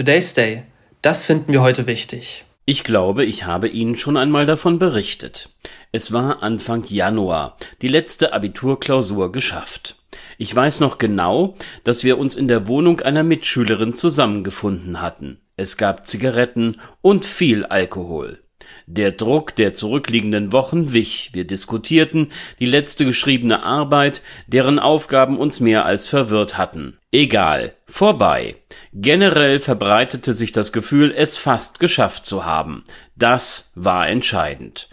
Today's Day. Das finden wir heute wichtig. Ich glaube, ich habe Ihnen schon einmal davon berichtet. Es war Anfang Januar, die letzte Abiturklausur geschafft. Ich weiß noch genau, dass wir uns in der Wohnung einer Mitschülerin zusammengefunden hatten. Es gab Zigaretten und viel Alkohol. Der Druck der zurückliegenden Wochen wich, wir diskutierten die letzte geschriebene Arbeit, deren Aufgaben uns mehr als verwirrt hatten. Egal, vorbei. Generell verbreitete sich das Gefühl, es fast geschafft zu haben. Das war entscheidend.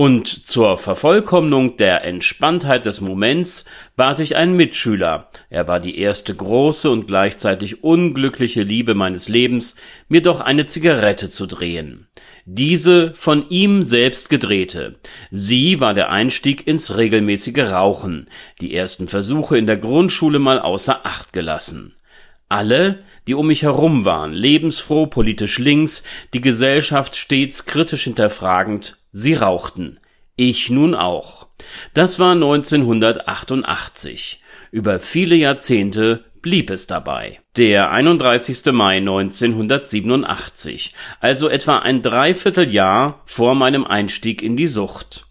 Und zur Vervollkommnung der Entspanntheit des Moments bat ich einen Mitschüler, er war die erste große und gleichzeitig unglückliche Liebe meines Lebens, mir doch eine Zigarette zu drehen. Diese von ihm selbst gedrehte. Sie war der Einstieg ins regelmäßige Rauchen, die ersten Versuche in der Grundschule mal außer Acht gelassen. Alle, die um mich herum waren, lebensfroh, politisch links, die Gesellschaft stets kritisch hinterfragend, sie rauchten. Ich nun auch. Das war 1988. Über viele Jahrzehnte blieb es dabei. Der 31. Mai 1987, also etwa ein Dreivierteljahr vor meinem Einstieg in die Sucht.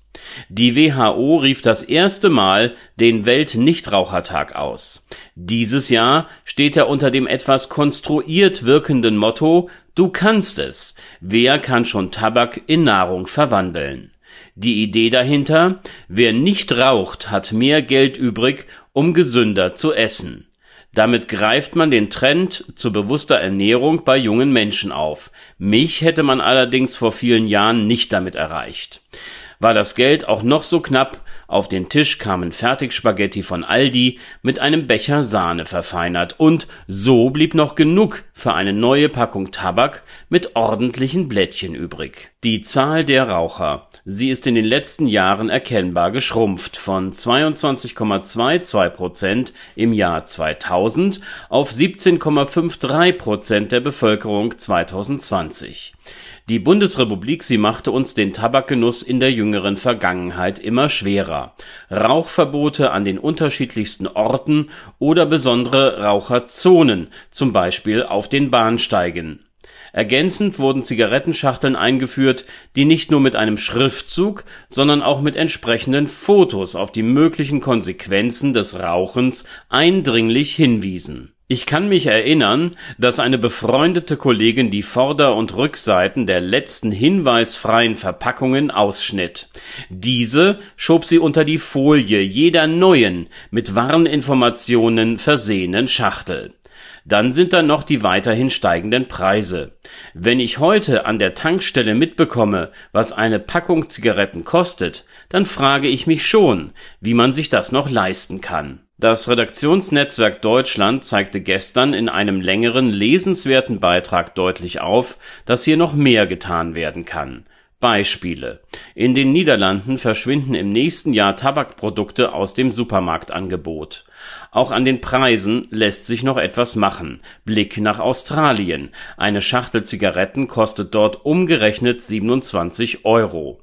Die WHO rief das erste Mal den Weltnichtrauchertag aus. Dieses Jahr steht er unter dem etwas konstruiert wirkenden Motto Du kannst es. Wer kann schon Tabak in Nahrung verwandeln? Die Idee dahinter, wer nicht raucht, hat mehr Geld übrig, um gesünder zu essen. Damit greift man den Trend zu bewusster Ernährung bei jungen Menschen auf. Mich hätte man allerdings vor vielen Jahren nicht damit erreicht. War das Geld auch noch so knapp, auf den Tisch kamen Fertigspaghetti von Aldi mit einem Becher Sahne verfeinert und so blieb noch genug für eine neue Packung Tabak mit ordentlichen Blättchen übrig. Die Zahl der Raucher, sie ist in den letzten Jahren erkennbar geschrumpft von 22,22 Prozent im Jahr 2000 auf 17,53 Prozent der Bevölkerung 2020. Die Bundesrepublik, sie machte uns den Tabakgenuss in der jüngeren Vergangenheit immer schwerer. Rauchverbote an den unterschiedlichsten Orten oder besondere Raucherzonen, zum Beispiel auf den Bahnsteigen. Ergänzend wurden Zigarettenschachteln eingeführt, die nicht nur mit einem Schriftzug, sondern auch mit entsprechenden Fotos auf die möglichen Konsequenzen des Rauchens eindringlich hinwiesen ich kann mich erinnern, dass eine befreundete Kollegin die Vorder und Rückseiten der letzten hinweisfreien Verpackungen ausschnitt. Diese schob sie unter die Folie jeder neuen, mit Warninformationen versehenen Schachtel. Dann sind da noch die weiterhin steigenden Preise. Wenn ich heute an der Tankstelle mitbekomme, was eine Packung Zigaretten kostet, dann frage ich mich schon, wie man sich das noch leisten kann. Das Redaktionsnetzwerk Deutschland zeigte gestern in einem längeren, lesenswerten Beitrag deutlich auf, dass hier noch mehr getan werden kann. Beispiele: In den Niederlanden verschwinden im nächsten Jahr Tabakprodukte aus dem Supermarktangebot. Auch an den Preisen lässt sich noch etwas machen. Blick nach Australien: Eine Schachtel Zigaretten kostet dort umgerechnet 27 Euro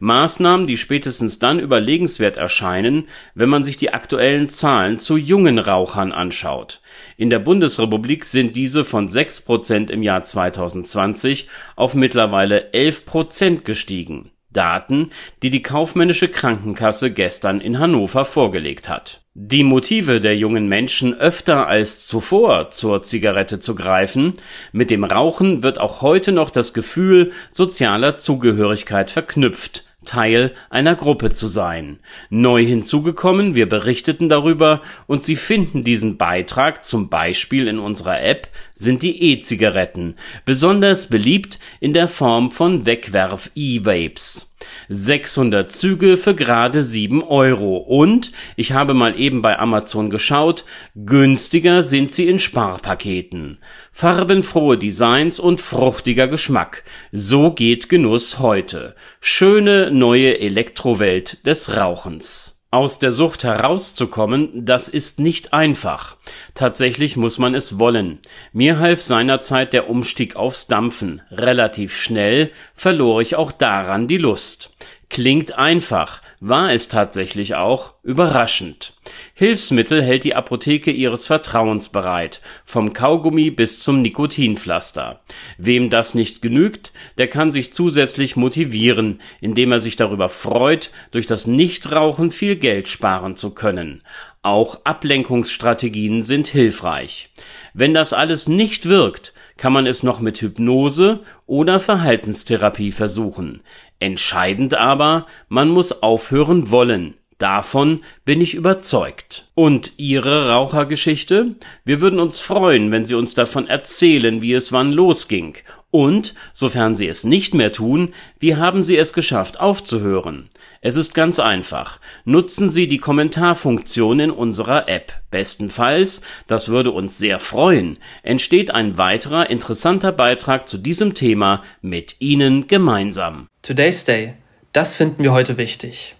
Maßnahmen, die spätestens dann überlegenswert erscheinen, wenn man sich die aktuellen Zahlen zu jungen Rauchern anschaut. In der Bundesrepublik sind diese von 6 Prozent im Jahr 2020 auf mittlerweile 11 Prozent gestiegen Daten, die die kaufmännische Krankenkasse gestern in Hannover vorgelegt hat. Die Motive der jungen Menschen öfter als zuvor zur Zigarette zu greifen, mit dem Rauchen wird auch heute noch das Gefühl sozialer Zugehörigkeit verknüpft Teil einer Gruppe zu sein. Neu hinzugekommen, wir berichteten darüber und Sie finden diesen Beitrag zum Beispiel in unserer App, sind die E-Zigaretten, besonders beliebt in der Form von Wegwerf-E-Vapes. 600 Züge für gerade 7 Euro und, ich habe mal eben bei Amazon geschaut, günstiger sind sie in Sparpaketen. Farbenfrohe Designs und fruchtiger Geschmack. So geht Genuss heute. Schöne neue Elektrowelt des Rauchens. Aus der Sucht herauszukommen, das ist nicht einfach. Tatsächlich muss man es wollen. Mir half seinerzeit der Umstieg aufs Dampfen. Relativ schnell verlor ich auch daran die Lust. Klingt einfach, war es tatsächlich auch überraschend. Hilfsmittel hält die Apotheke ihres Vertrauens bereit, vom Kaugummi bis zum Nikotinpflaster. Wem das nicht genügt, der kann sich zusätzlich motivieren, indem er sich darüber freut, durch das Nichtrauchen viel Geld sparen zu können. Auch Ablenkungsstrategien sind hilfreich. Wenn das alles nicht wirkt, kann man es noch mit Hypnose oder Verhaltenstherapie versuchen. Entscheidend aber, man muss aufhören wollen. Davon bin ich überzeugt. Und Ihre Rauchergeschichte? Wir würden uns freuen, wenn Sie uns davon erzählen, wie es wann losging. Und, sofern Sie es nicht mehr tun, wie haben Sie es geschafft aufzuhören? Es ist ganz einfach. Nutzen Sie die Kommentarfunktion in unserer App. Bestenfalls, das würde uns sehr freuen, entsteht ein weiterer interessanter Beitrag zu diesem Thema mit Ihnen gemeinsam. Today's Day. Das finden wir heute wichtig.